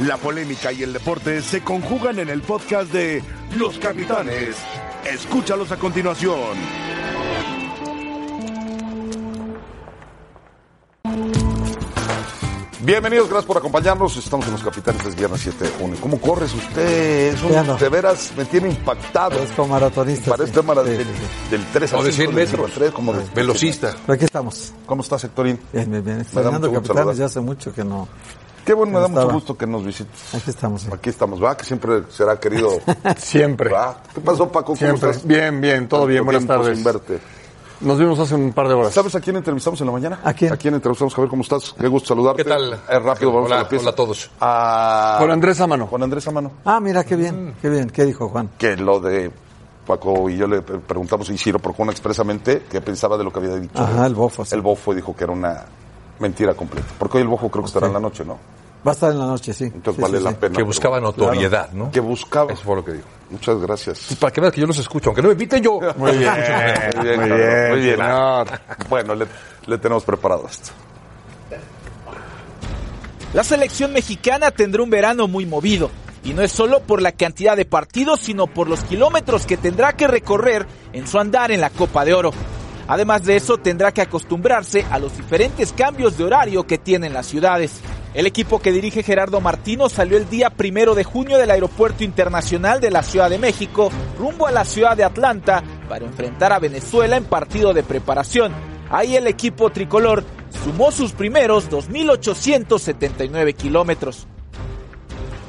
La polémica y el deporte se conjugan en el podcast de Los Capitanes. Escúchalos a continuación. Bienvenidos, gracias por acompañarnos. Estamos en Los Capitanes, es viernes 7 de junio. ¿Cómo corres usted? Es un-. De veras, me tiene impactado. Es como maratonista. Parece sí. del, del 3 O al de 5, 100 del cinco metros. al 3, como de- Velocista. Pero aquí estamos. ¿Cómo estás, Héctorín? Bien, bien, bien. Capitanes saludar. ya hace mucho que no. Qué bueno, me da ¿Cómo mucho estaba? gusto que nos visites. Aquí estamos. sí. Aquí estamos, ¿va? Que siempre será querido. Siempre. ¿va? ¿Qué pasó, Paco? ¿Cómo Siempre. estás? Bien, bien, todo bien. Buenas tardes. sin verte. Nos vimos hace un par de horas. ¿Sabes a quién entrevistamos en la mañana? ¿A quién? ¿A quién entrevistamos? Javier, ¿cómo estás? Qué gusto saludarte. ¿Qué tal? Es rápido, vamos Hola, a la pieza. hola a todos. A... Con Andrés Amano. Con Andrés Amano. Ah, mira, qué bien, qué bien. ¿Qué dijo Juan? que lo de Paco y yo le pre- preguntamos y Ciro Procuna expresamente qué pensaba de lo que había dicho. Ajá, el bofo, sí. El bofo dijo que era una mentira completa. Porque hoy el bofo creo que estará en la noche, ¿no? Va a estar en la noche, sí. Entonces Sí, vale sí, la sí. pena. Que buscaba notoriedad, ¿no? Que buscaba. Eso fue lo que dijo. Muchas gracias. Para que veas que yo los escucho, aunque no me inviten yo. Muy bien. Muy bien, Muy bien, muy bien. Bueno, le, le tenemos preparado esto. La selección mexicana tendrá un verano muy movido. Y no es solo por la cantidad de partidos, sino por los kilómetros que tendrá que recorrer en su andar en la Copa de Oro. Además de eso, tendrá que acostumbrarse a los diferentes cambios de horario que tienen las ciudades. El equipo que dirige Gerardo Martino salió el día primero de junio del Aeropuerto Internacional de la Ciudad de México rumbo a la ciudad de Atlanta para enfrentar a Venezuela en partido de preparación. Ahí el equipo tricolor sumó sus primeros 2.879 kilómetros.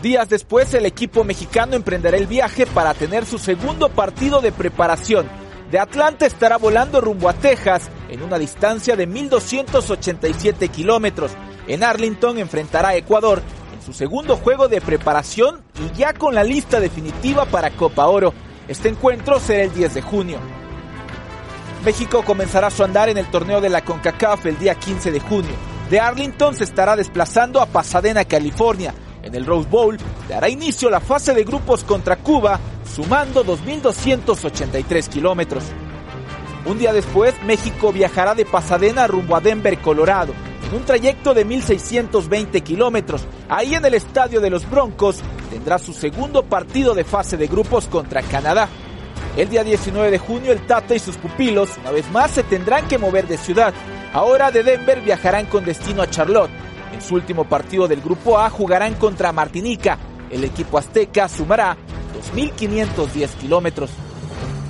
Días después, el equipo mexicano emprenderá el viaje para tener su segundo partido de preparación. De Atlanta estará volando rumbo a Texas en una distancia de 1.287 kilómetros. En Arlington enfrentará a Ecuador en su segundo juego de preparación y ya con la lista definitiva para Copa Oro. Este encuentro será el 10 de junio. México comenzará su andar en el torneo de la CONCACAF el día 15 de junio. De Arlington se estará desplazando a Pasadena, California. En el Rose Bowl dará inicio la fase de grupos contra Cuba, sumando 2.283 kilómetros. Un día después, México viajará de Pasadena rumbo a Denver, Colorado, en un trayecto de 1.620 kilómetros. Ahí en el estadio de los Broncos tendrá su segundo partido de fase de grupos contra Canadá. El día 19 de junio, el Tata y sus pupilos una vez más se tendrán que mover de ciudad. Ahora de Denver viajarán con destino a Charlotte. En su último partido del Grupo A jugarán contra Martinica. El equipo azteca sumará 2.510 kilómetros.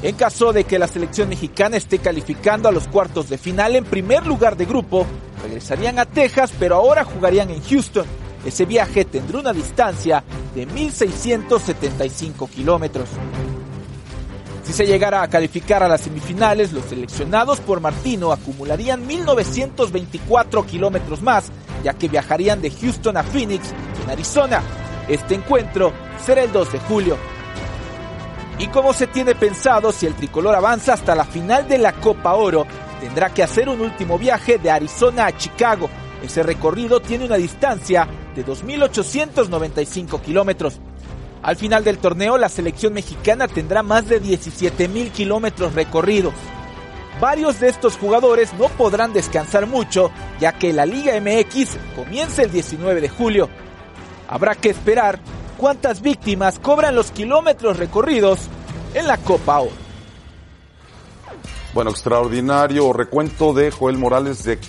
En caso de que la selección mexicana esté calificando a los cuartos de final en primer lugar de grupo, regresarían a Texas, pero ahora jugarían en Houston. Ese viaje tendrá una distancia de 1.675 kilómetros. Si se llegara a calificar a las semifinales, los seleccionados por Martino acumularían 1924 kilómetros más, ya que viajarían de Houston a Phoenix, en Arizona. Este encuentro será el 2 de julio. Y como se tiene pensado, si el tricolor avanza hasta la final de la Copa Oro, tendrá que hacer un último viaje de Arizona a Chicago. Ese recorrido tiene una distancia de 2.895 kilómetros. Al final del torneo, la selección mexicana tendrá más de 17 mil kilómetros recorridos. Varios de estos jugadores no podrán descansar mucho, ya que la Liga MX comienza el 19 de julio. Habrá que esperar cuántas víctimas cobran los kilómetros recorridos en la Copa Oro. Bueno, extraordinario recuento de Joel Morales de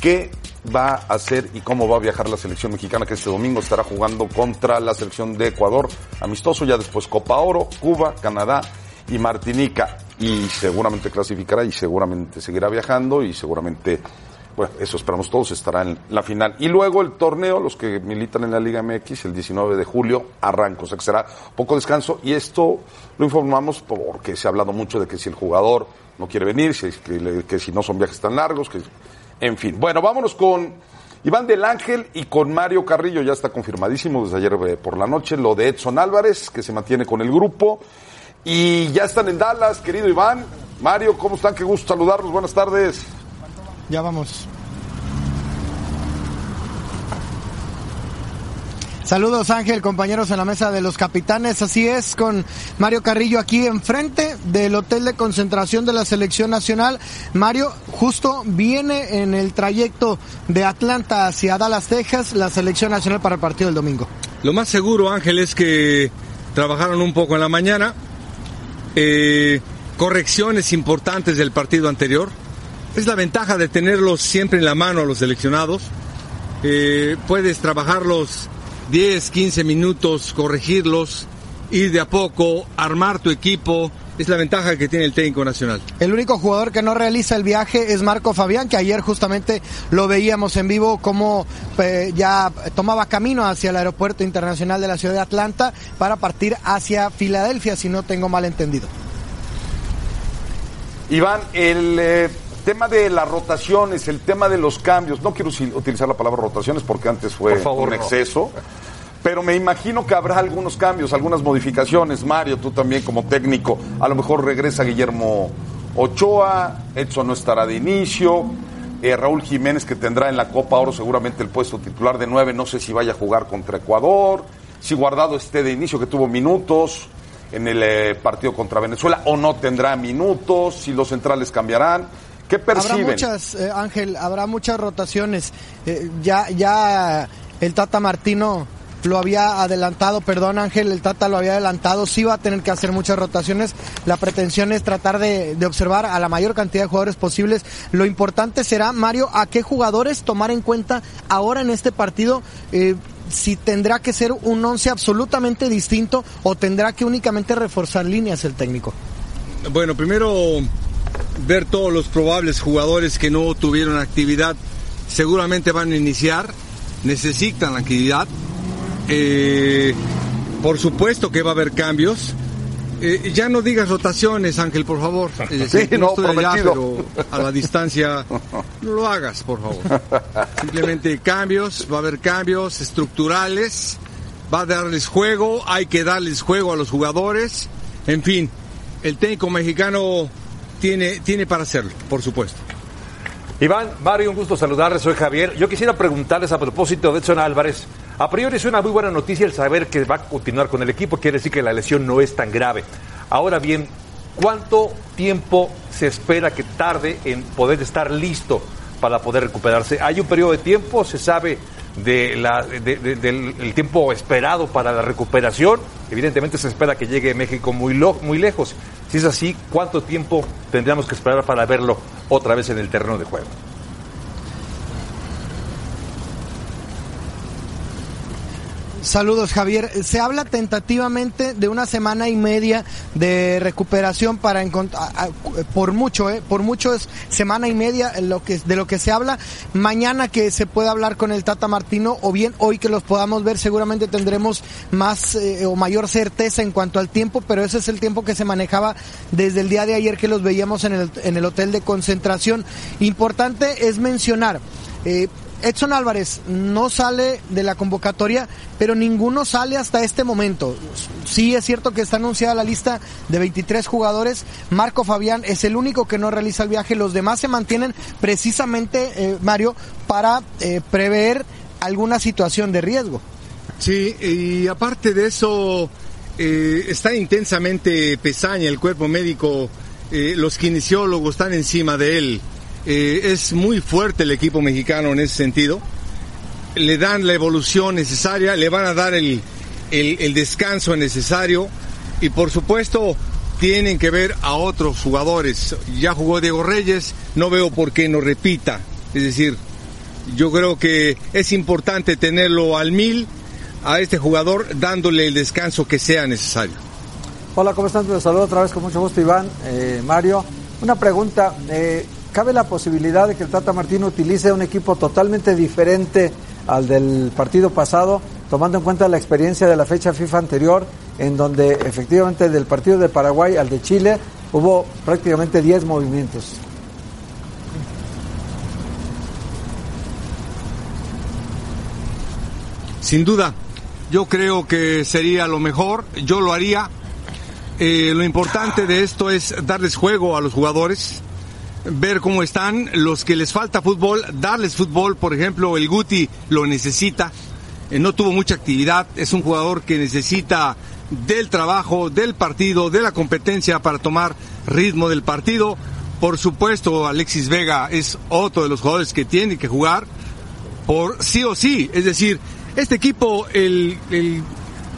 qué va a hacer y cómo va a viajar la selección mexicana que este domingo estará jugando contra la selección de Ecuador, amistoso ya después Copa Oro, Cuba, Canadá y Martinica y seguramente clasificará y seguramente seguirá viajando y seguramente bueno, eso esperamos todos, estará en la final. Y luego el torneo, los que militan en la Liga MX, el 19 de julio, arranca, o sea que será poco descanso. Y esto lo informamos porque se ha hablado mucho de que si el jugador no quiere venir, si, que, que si no son viajes tan largos, que en fin. Bueno, vámonos con Iván del Ángel y con Mario Carrillo, ya está confirmadísimo desde ayer eh, por la noche, lo de Edson Álvarez, que se mantiene con el grupo. Y ya están en Dallas, querido Iván. Mario, ¿cómo están? Qué gusto saludarlos. Buenas tardes. Ya vamos. Saludos Ángel, compañeros en la mesa de los capitanes. Así es, con Mario Carrillo aquí enfrente del hotel de concentración de la selección nacional. Mario justo viene en el trayecto de Atlanta hacia Dallas, Texas, la selección nacional para el partido del domingo. Lo más seguro, Ángel, es que trabajaron un poco en la mañana. Eh, correcciones importantes del partido anterior. Es la ventaja de tenerlos siempre en la mano a los seleccionados. Eh, puedes trabajarlos 10, 15 minutos, corregirlos, ir de a poco, armar tu equipo. Es la ventaja que tiene el técnico nacional. El único jugador que no realiza el viaje es Marco Fabián, que ayer justamente lo veíamos en vivo como eh, ya tomaba camino hacia el aeropuerto internacional de la ciudad de Atlanta para partir hacia Filadelfia, si no tengo mal entendido. Iván, el eh, tema de las rotaciones, el tema de los cambios, no quiero utilizar la palabra rotaciones porque antes fue favor, un no. exceso, pero me imagino que habrá algunos cambios, algunas modificaciones. Mario, tú también como técnico, a lo mejor regresa Guillermo Ochoa, Edson no estará de inicio. eh, Raúl Jiménez que tendrá en la Copa Oro seguramente el puesto titular de nueve, no sé si vaya a jugar contra Ecuador, si Guardado esté de inicio que tuvo minutos en el eh, partido contra Venezuela o no tendrá minutos, si los centrales cambiarán. ¿Qué perciben? Habrá muchas, eh, Ángel, habrá muchas rotaciones. Eh, ya, ya el Tata Martino lo había adelantado, perdón Ángel, el Tata lo había adelantado, sí va a tener que hacer muchas rotaciones. La pretensión es tratar de, de observar a la mayor cantidad de jugadores posibles. Lo importante será, Mario, a qué jugadores tomar en cuenta ahora en este partido. eh, si tendrá que ser un once absolutamente distinto o tendrá que únicamente reforzar líneas el técnico. Bueno, primero ver todos los probables jugadores que no tuvieron actividad, seguramente van a iniciar, necesitan la actividad. Eh, por supuesto que va a haber cambios. Eh, ya no digas rotaciones, Ángel, por favor. Es decir, Sí, no, estoy allá, pero a la distancia no lo hagas, por favor. Simplemente cambios, va a haber cambios estructurales, va a darles juego, hay que darles juego a los jugadores. En fin, el técnico mexicano tiene, tiene para hacerlo, por supuesto. Iván, Mario, un gusto saludarles, soy Javier. Yo quisiera preguntarles a propósito de Edson Álvarez. A priori es una muy buena noticia el saber que va a continuar con el equipo, quiere decir que la lesión no es tan grave. Ahora bien, ¿cuánto tiempo se espera que tarde en poder estar listo para poder recuperarse? ¿Hay un periodo de tiempo? ¿Se sabe de la- de- de- del el tiempo esperado para la recuperación? Evidentemente se espera que llegue México muy, lo- muy lejos. Si es así, ¿cuánto tiempo tendríamos que esperar para verlo otra vez en el terreno de juego? Saludos, Javier. Se habla tentativamente de una semana y media de recuperación para encontrar, por mucho, eh, por mucho es semana y media en lo que, de lo que se habla. Mañana que se pueda hablar con el Tata Martino o bien hoy que los podamos ver, seguramente tendremos más eh, o mayor certeza en cuanto al tiempo, pero ese es el tiempo que se manejaba desde el día de ayer que los veíamos en el, en el hotel de concentración. Importante es mencionar, eh, Edson Álvarez no sale de la convocatoria, pero ninguno sale hasta este momento. Sí es cierto que está anunciada la lista de 23 jugadores. Marco Fabián es el único que no realiza el viaje. Los demás se mantienen precisamente, eh, Mario, para eh, prever alguna situación de riesgo. Sí, y aparte de eso, eh, está intensamente pesaña el cuerpo médico, eh, los kinesiólogos están encima de él. Eh, es muy fuerte el equipo mexicano en ese sentido. Le dan la evolución necesaria, le van a dar el, el- descanso necesario y por supuesto tienen que ver a otros jugadores. Ya jugó Diego Reyes, no veo por qué no repita. Es decir, yo creo que es importante tenerlo al mil a este jugador dándole el descanso que sea necesario. Hola, ¿cómo están? Te saludo otra vez con mucho gusto, Iván, eh, Mario. Una pregunta, eh, ¿cabe la posibilidad de que el Tata Martino utilice un equipo totalmente diferente al del partido pasado, tomando en cuenta la experiencia de la fecha FIFA anterior, en donde efectivamente del partido de Paraguay al de Chile hubo prácticamente 10 movimientos? Sin duda, yo creo que sería lo mejor, yo lo haría. Eh, lo importante de esto es darles juego a los jugadores, ver cómo están, los que les falta fútbol, darles fútbol, por ejemplo, el Guti lo necesita. eh, no tuvo mucha actividad, es un jugador que necesita del trabajo, del partido, de la competencia para tomar ritmo del partido. Por supuesto, Alexis Vega es otro de los jugadores que tiene que jugar por sí o sí. Es decir, este equipo, el, el-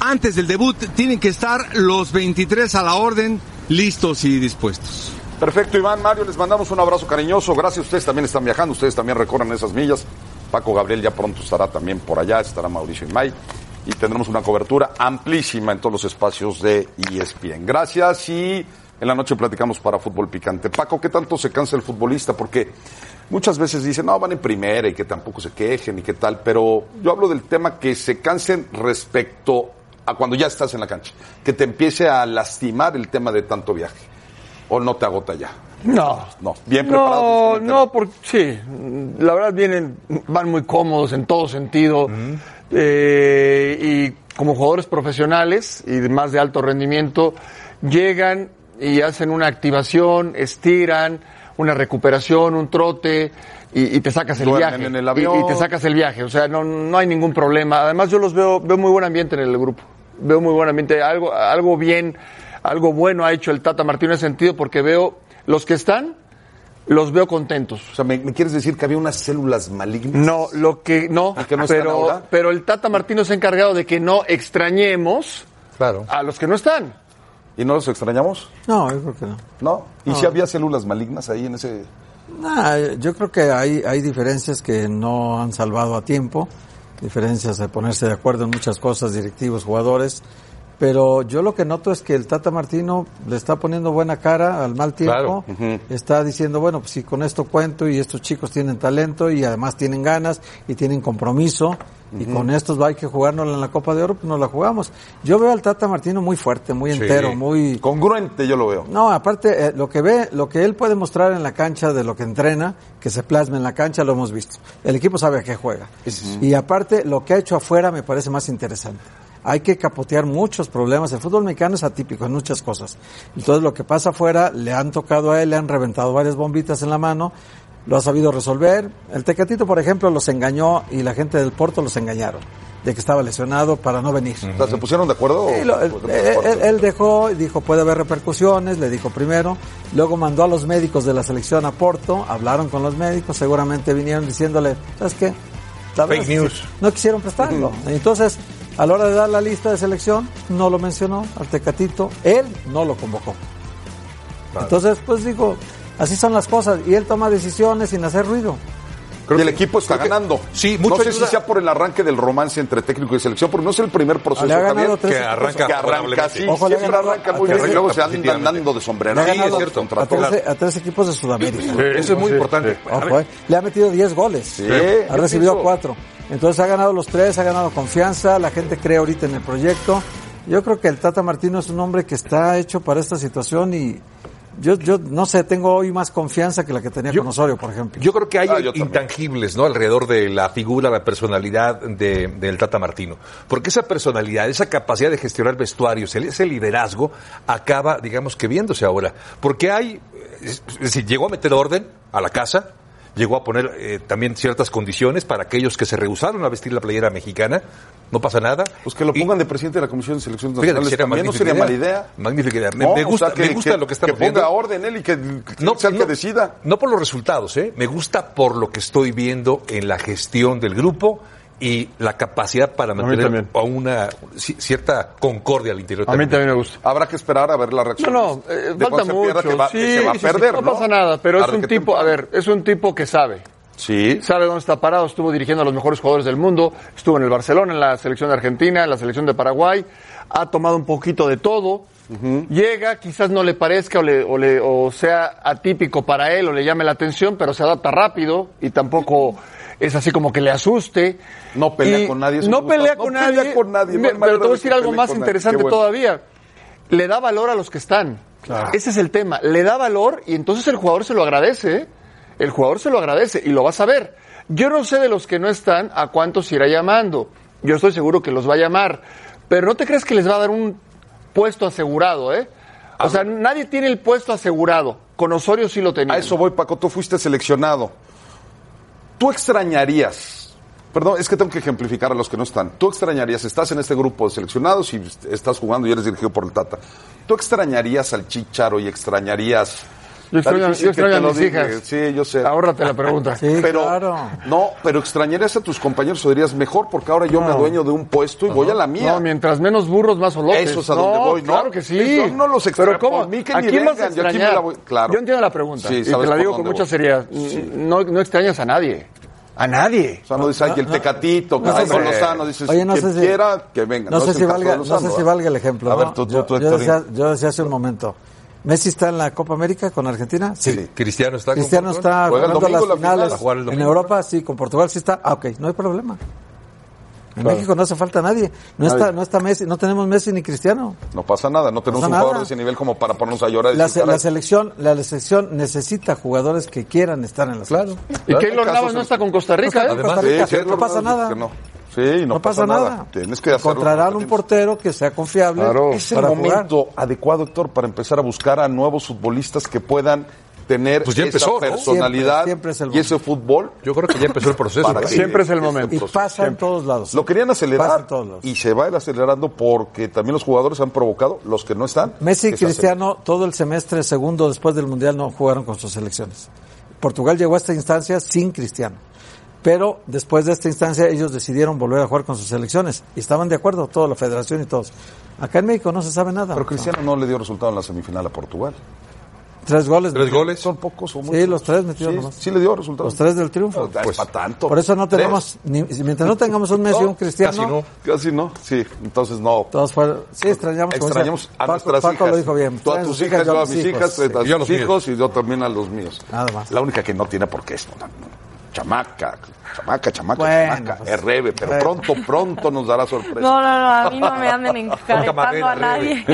antes del debut, tienen que estar los 23 a la orden, listos y dispuestos. Perfecto, Iván, Mario, les mandamos un abrazo cariñoso. Gracias, ustedes también están viajando, ustedes también recorren esas millas. Paco Gabriel ya pronto estará también por allá, estará Mauricio Imay. Y tendremos una cobertura amplísima en todos los espacios de ESPN. Gracias y en la noche platicamos para Fútbol Picante. Paco, ¿qué tanto se cansa el futbolista? Porque muchas veces dicen, no, van en primera y que tampoco se quejen y qué tal. Pero yo hablo del tema que se cansen respecto a cuando ya estás en la cancha. Que te empiece a lastimar el tema de tanto viaje. ¿O no te agota ya? No. No, bien preparados. No, no, porque sí, la verdad vienen, van muy cómodos en todo sentido. Eh, y como jugadores profesionales y más de alto rendimiento, llegan y hacen una activación, estiran, una recuperación, un trote. Y, y te sacas el Duermen viaje. en el Y-. Y, te sacas el viaje. O sea, no, no hay ningún problema. Además, yo los veo, veo muy buen ambiente en el grupo. Veo muy buen ambiente. Algo, algo bien, algo bueno ha hecho el Tata Martino en ese sentido porque veo los que están, los veo contentos. O sea, ¿me, me quieres decir que había unas células malignas? No, lo que no, ¿Y que no pero, ahora? pero el Tata Martino se ha encargado de que no extrañemos Claro. a los que no están. ¿Y no los extrañamos? No, yo creo que no. ¿No? ¿Y si había células malignas ahí en ese...? Nah, yo creo que hay, hay diferencias que no han salvado a tiempo, diferencias de ponerse de acuerdo en muchas cosas, directivos, jugadores, pero yo lo que noto es que el Tata Martino le está poniendo buena cara al mal tiempo, está diciendo, bueno, pues si con esto cuento y estos chicos tienen talento y además tienen ganas y tienen compromiso y con estos va hay que jugárnosla en la Copa de Oro, pues nos la jugamos. Yo veo al Tata Martino muy fuerte, muy Sí. entero, muy... Congruente yo lo veo. No, aparte, eh, lo que ve, lo que él puede mostrar en la cancha de lo que entrena, que se plasma en la cancha, lo hemos visto. El equipo sabe a qué juega. Y aparte, lo que ha hecho afuera me parece más interesante. Hay que capotear muchos problemas. El fútbol mexicano es atípico en muchas cosas. Entonces, lo que pasa afuera, le han tocado a él, le han reventado varias bombitas en la mano, lo ha sabido resolver. El Tecatito, por ejemplo, los engañó y la gente del Porto los engañaron, de que estaba lesionado para no venir. O sea, ¿se pusieron de acuerdo? Sí, lo- él, o- él- él- él dejó, dijo puede haber repercusiones, le dijo primero, luego mandó a los médicos de la selección a Porto, hablaron con los médicos, seguramente vinieron diciéndole, ¿sabes qué? Fake news. No quisieron prestarlo. Entonces, a la hora de dar la lista de selección, no lo mencionó al Tecatito, él no lo convocó. Entonces, pues digo, así son las cosas, y él toma decisiones sin hacer ruido. Y el equipo está ganando. sí, no mucho sé si sea por el arranque del romance entre técnico y selección, porque no es el primer proceso tres que arranca que arranca Ojo, ha siempre ganado arrancan a muy bien, y luego se andan dando de sombrero. cierto. contra a, todos. 13, a tres equipos de Sudamérica. Eso es muy importante. Ojo, eh. Le ha metido 10 goles. Sí. Ha recibido Eso. 4. Entonces ha ganado los tres, ha ganado confianza, la gente cree ahorita en el proyecto. Yo creo que el Tata Martino es un hombre que está hecho para esta situación y yo, yo no sé, tengo hoy más confianza que la que tenía Yo- con Osorio, por ejemplo. Yo creo que hay Ah, intangibles, ¿no? Alrededor de la figura, la personalidad de- del Tata Martino. Porque esa personalidad, esa capacidad de gestionar vestuarios, el- ese liderazgo, acaba, digamos que viéndose ahora. Porque hay, es decir, llegó a meter orden a la casa, llegó a poner eh, también ciertas condiciones para aquellos que se rehusaron a vestir la playera mexicana, no pasa nada. Pues que lo Y- pongan de presidente de la Comisión de Selecciones Nacionales sería también no sería idea. mala idea. Magnífica idea. Me, No, me o gusta, sea, que- me gusta que- lo que estamos Que ponga viendo. orden él y que, que sea el que decida. No por los resultados, ¿eh? Me gusta por lo que estoy viendo en la gestión del grupo y la capacidad para mantener también. a una ci- cierta concordia al interior. A mí también. me gusta. Habrá que esperar a ver la reacción. No, no, eh, falta mucho. que va- sí, que se va a sí, sí, perder, no, ¿no? pasa nada, pero es un tipo, a ver, es un tipo que sabe. Sí. Sabe dónde está parado, estuvo dirigiendo a los mejores jugadores del mundo, estuvo en el Barcelona, en la selección de Argentina, en la selección de Paraguay, ha tomado un poquito de todo, llega, quizás no le parezca o, le- o le- o sea atípico para él o le llame la atención, pero se adapta rápido y tampoco es así como que le asuste. No pelea Y con nadie, No pelea No con pelea nadie. con nadie, no Me- pero te voy a de decir algo más interesante bueno. todavía. Le da valor a los que están. Ese es el tema. Le da valor y entonces el jugador se lo agradece. ¿eh? El jugador se lo agradece y lo va a saber. Yo no sé de los que no están a cuántos irá llamando. Yo estoy seguro que los va a llamar. Pero no te crees que les va a dar un puesto asegurado, ¿eh? O sea, nadie tiene el puesto asegurado. Con Osorio sí lo tenía. A eso voy, Paco. Tú fuiste seleccionado. ¿Tú extrañarías Perdón, es que tengo que ejemplificar a los que no están. Tú extrañarías, estás en este grupo de seleccionados y estás jugando y eres dirigido por el Tata. ¿Tú extrañarías al Chicharo y extrañarías... Yo extraño, yo extraño te a mis hijas. Sí, yo sé. Ahórrate la pregunta. Sí, pero claro. no, pero extrañarías a tus compañeros o dirías mejor porque ahora yo me adueño de un puesto y voy a la mía. No, mientras menos burros, más olotes. Eso es a donde voy, ¿no? Claro que sí. Eso no los extraño. Pero ¿cómo? Por mí que ¿A quién vas a vengan, yo aquí me la voy- claro. Yo entiendo la pregunta. Sí, y te la digo con mucha voy. seriedad. No, no extrañas a nadie. A nadie. O sea, no dices, ay, el tecatito, no con Lozano, dices, Oye, no quien si, quiera, que venga. No, sé si valga, no sé ¿eh? valga el ejemplo. A ver, ¿no? tú, tú, yo, tú, yo decía, yo decía hace un momento, ¿Messi está en la Copa América con Argentina? Sí. Cristiano está con Cristiano Portugal. está Juega el jugando domingo las la final. finales. Va a jugar el En. Europa sí, con Portugal sí está. Ah, ok, no hay problema. En México no hace falta nadie. No está, no está Messi, no tenemos Messi ni Cristiano. No pasa nada, no tenemos pasa un jugador de ese nivel como para ponernos a llorar. La, decir, se- la selección, la selección necesita jugadores que quieran estar en la Claro. selección. Y Claro, Keylor Navas no está con Costa Rica, No está ¿eh? con Costa Sí, Rica, no pasa nada. No. Sí, no, No pasa nada. Tienes que. Encontrarán un portero que sea confiable Claro. Es el jugar. momento adecuado, Héctor, para empezar a buscar a nuevos futbolistas que puedan tener Pues ya esa empezó, ¿no? personalidad Siempre- siempre es el y ese fútbol. Yo creo que ya empezó el proceso. Siempre es el momento. Y pasa en todos lados. Lo querían Pasa acelerar en todos lados. y se va a ir acelerando porque también los jugadores han provocado, los que no están. Messi y Cristiano todo el semestre segundo después del Mundial no jugaron con sus selecciones. Portugal llegó a esta instancia sin Cristiano. Pero después de esta instancia ellos decidieron volver a jugar con sus selecciones y estaban de acuerdo, toda la federación y todos. Acá en México no se sabe nada. Pero Cristiano no le dio resultado en la semifinal a Portugal. Tres goles. Tres goles. Son pocos o muchos. Sí, los tres metieron Sí, nomás. sí le dio resultado. Los tres del triunfo. Pues, para tanto. Por eso no tenemos, ni, mientras no tengamos un Messi y un Cristiano, Casi no. Casi no. Sí, entonces no. todos fueron, sí extrañamos. Extrañamos a Paco- nuestras Paco hijas. lo dijo bien. Tú a tus sus hijas, yo a mis hijas, sí. a Y yo a tus hijos y yo también a los míos. Nada más. La única que no tiene por qué es no, chamaca, chamaca, chamaca, Bueno, chamaca, pues, es rebe, pero bueno. pronto, pronto nos dará sorpresa. No, no, no, a mí no me anden encaretando a nadie,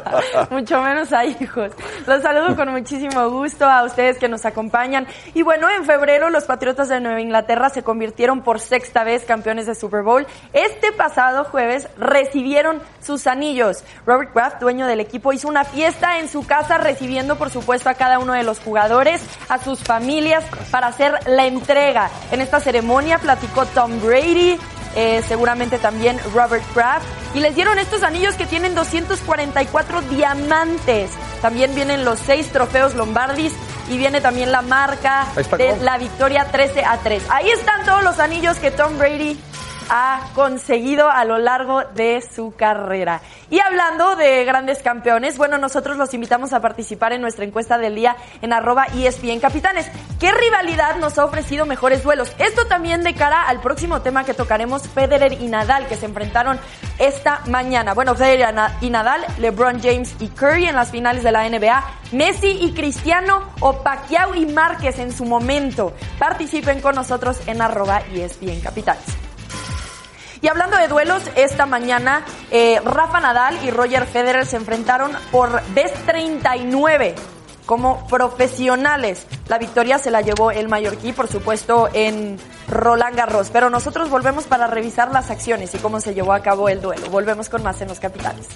mucho menos a hijos. Los saludo con muchísimo gusto a ustedes que nos acompañan. Y bueno, en febrero los Patriotas de Nueva Inglaterra se convirtieron por sexta vez campeones de Super Bowl. Este pasado jueves recibieron sus anillos. Robert Kraft, dueño del equipo, hizo una fiesta en su casa recibiendo por supuesto a cada uno de los jugadores, a sus familias para hacer la entrega. En esta ceremonia platicó Tom Brady, eh, seguramente también Robert Kraft, y les dieron estos anillos que tienen 244 diamantes. También vienen los seis trofeos Lombardis y viene también la marca de la victoria 13 a 3. Ahí están todos los anillos que Tom Brady ha conseguido a lo largo de su carrera. Y hablando de grandes campeones, bueno, nosotros los invitamos a participar en nuestra encuesta del día en arroba ESPN Capitanes. ¿Qué rivalidad nos ha ofrecido mejores duelos? Esto también de cara al próximo tema que tocaremos, Federer y Nadal, que se enfrentaron esta mañana. Bueno, Federer y Nadal, LeBron James y Curry en las finales de la NBA, Messi y Cristiano o Pacquiao y Márquez en su momento. Participen con nosotros en arroba ESPN Capitanes. Y hablando de duelos, esta mañana eh, Rafa Nadal y Roger Federer se enfrentaron por vez 39 como profesionales. La victoria se la llevó el mallorquí, por supuesto, en Roland Garros. Pero nosotros volvemos para revisar las acciones y cómo se llevó a cabo el duelo. Volvemos con más en los capitales.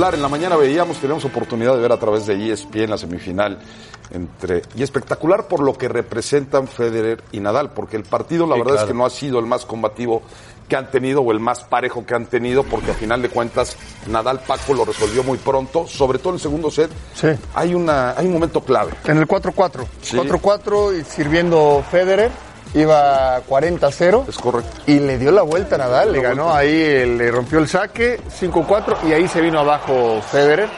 Espectacular, en la mañana veíamos, teníamos oportunidad de ver a través de ESPN la semifinal entre y espectacular por lo que representan Federer y Nadal, porque el partido la Sí, verdad es que no ha sido el más combativo que han tenido o el más parejo que han tenido, porque a final de cuentas Nadal Paco lo resolvió muy pronto, sobre todo en el segundo set. Sí. Hay una hay un momento clave. En el 4-4. Sí. 4-4 y sirviendo Federer. Iba 40-0. Es correcto. Y le dio la vuelta a Nadal, le ganó ahí, le rompió el saque, 5-4, y ahí se vino abajo Federer.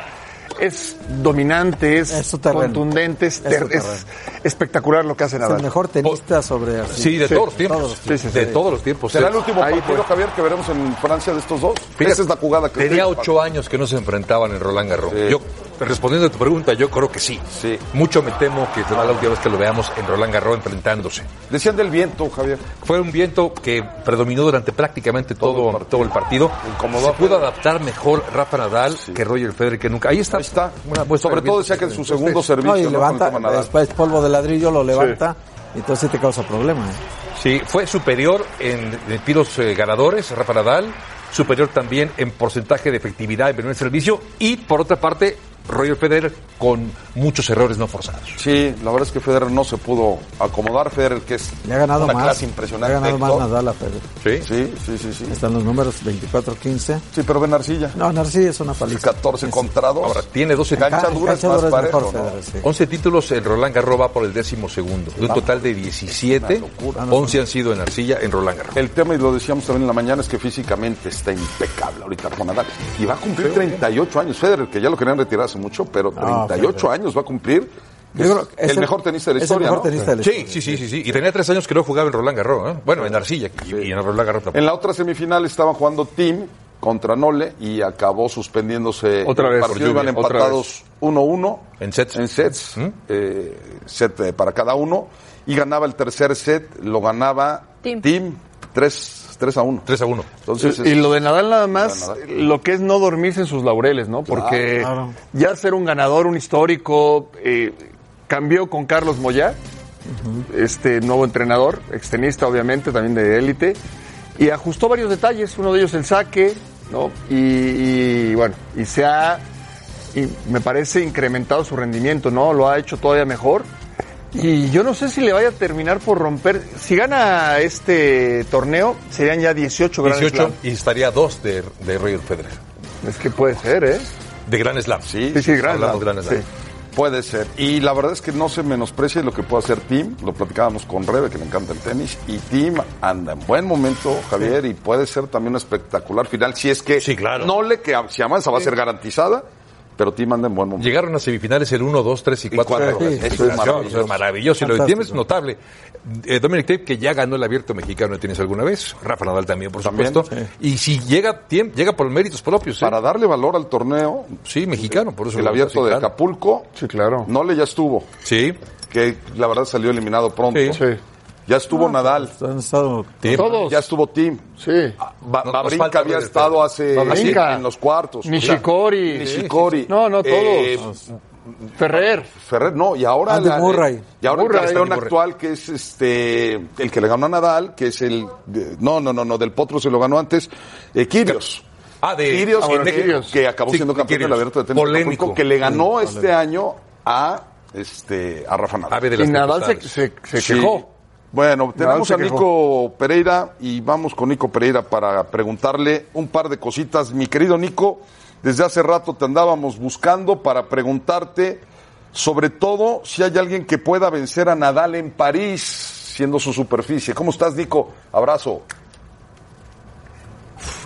Es dominante, es, Es contundente, es, Es es espectacular lo que hace Es Nadal. el mejor tenista sobre arcilla. Sí, de todos los tiempos. todos los Sí, sí, sí. de todos los tiempos. ¿Será Sí. el último Ahí partido, fue. Javier, que veremos en Francia de estos dos? Fíjate, Esa es la jugada que Tenía ocho años que no se enfrentaban en Roland Garros. Sí. Yo, respondiendo a tu pregunta, yo creo que sí. Sí. Mucho me temo que será la última vez que lo veamos en Roland Garros enfrentándose. Decían del viento, Javier. Fue un viento que predominó durante prácticamente Todo todo, el partido. todo el partido. Incomodó Se a pudo adaptar mejor Rafa Nadal que Roger Federer que nunca. Ahí está. Ahí está. Una muestra Sobre todo decía que en su Entonces, segundo servicio. No, y levanta, después polvo de ladrillo lo levanta, y entonces sí te causa problema. ¿eh? Sí, fue superior en, en tiros eh, ganadores, Rafa Nadal, superior también en porcentaje de efectividad en primer servicio y por otra parte Roger Federer con muchos errores no forzados. Sí, la verdad es que Federer no se pudo acomodar. Federer, que es Le ha ganado una más. clase Le impresionante. ha ganado más. Nadal a Federer. Sí. Sí, sí, sí, sí. Están los números 24-15. Sí, pero ven Arcilla. No, Narcí es una paliza. 14 contra 2. Ahora tiene 12 Cancha Ca- dura es cancha más parejo, mejor ¿no? Federer, sí. 11 títulos en Roland Garros va por el décimo segundo. De un total de 17, Una locura. 11 han sido en arcilla en Roland Garros. El tema, y lo decíamos también en la mañana, es que físicamente está impecable ahorita Rafa Nadal. Y va a cumplir 38 años. Federer, que ya lo querían retirar hace mucho, pero 38 años va a cumplir. Yo Es creo que es el, mejor tenista de la historia, el mejor ¿no? tenista de la Sí, historia. sí, sí, sí, sí. Y tenía tres años que no jugaba en Roland Garros, ¿eh? Bueno, en arcilla y, y en Roland Garros tampoco. En la otra semifinal estaban jugando Team contra Nole y acabó suspendiéndose Otra el vez, partido. lluvia, Iban empatados 1-1 En sets. en sets, ¿Mm? eh, set eh, para cada uno y ganaba el tercer set, lo ganaba Team. Team 3, 3 a 1. 3 a 1. Entonces, y es- lo de Nadal nada más, Lo de Nadal. lo que es no dormirse en sus laureles, ¿no? Porque Claro. ya ser un ganador, un histórico, eh, cambió con Carlos Moyá, este nuevo entrenador, extenista obviamente, también de élite, y ajustó varios detalles, uno de ellos el saque, ¿no? Y, y, bueno, y se ha, y me parece, incrementado su rendimiento, ¿no? Lo ha hecho todavía mejor. Y yo no sé si le vaya a terminar por romper. Si gana este torneo, serían ya 18 Grand 18 Slam. y estaría a 2 de, de Roger Federer. Es que puede ser, ¿eh? De Grand Slam. Sí, Sí, sí, Grand Slam. de Grand Slam. Sí. Puede ser. Y la verdad es que no se menosprecia lo que puede hacer Tim. Lo platicábamos con Rebe, que le encanta el tenis. Y Tim anda en buen momento, Javier, y puede ser también un espectacular final. Si es que Sí, claro. no le que si avanza va a ser garantizada, pero Tim anda en buen momento. Llegaron a semifinales el 1, 2, 3 y 4. cuatro veces. Eso es maravilloso. Es maravilloso. Y lo que Fantástico. tiene es notable. Eh, Dominic Tape, que ya ganó el abierto mexicano de tenis alguna vez. Rafa Nadal también, por También, supuesto. Y si llega, llega por méritos propios. ¿eh? Para darle valor al torneo, Sí, mexicano, por eso. el abierto de sí. Acapulco, Sí, claro. no le ya estuvo. Sí. Que la verdad salió eliminado pronto. Sí. Sí. Ya estuvo Nadal. Han estado. Todos. Ya estuvo Tim. Sí. Ba- Babrinka falta había estado hace Babrinka. en los cuartos. Nishikori. Nishikori. No, no, todos. Eh, Ferrer. Ferrer, no, y ahora Andy la- Murray. y ahora Murray. el campeón actual que es este el que le ganó a Nadal, que es el de- no, no, no, no, del Potro se lo ganó antes, eh. Ah, de Kyrgios, Ah, bueno, que, acabó Sí, siendo campeón del abierto de tenis de Polémico. Que le ganó este año a este a Rafa Nadal. De Y Nadal se, se, se Sí. quejó. Bueno, tenemos a Nico Pereira y vamos con Nico Pereira para preguntarle un par de cositas. Mi querido Nico, desde hace rato te andábamos buscando para preguntarte sobre todo si hay alguien que pueda vencer a Nadal en París, siendo su superficie. ¿Cómo estás, Nico? Abrazo.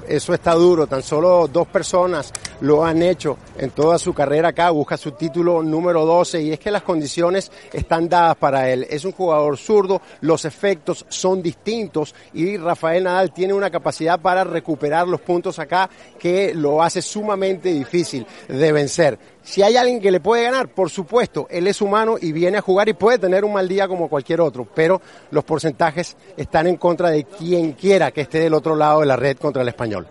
Eso está duro, tan solo dos personas lo han hecho en toda su carrera acá, busca su título número 12 y es que las condiciones están dadas para él. Es un jugador zurdo, los efectos son distintos y Rafael Nadal tiene una capacidad para recuperar los puntos acá que lo hace sumamente difícil de vencer. Si hay alguien que le puede ganar, por supuesto, él es humano y viene a jugar y puede tener un mal día como cualquier otro, pero los porcentajes están en contra de quien quiera que esté del otro lado de la red contra el español.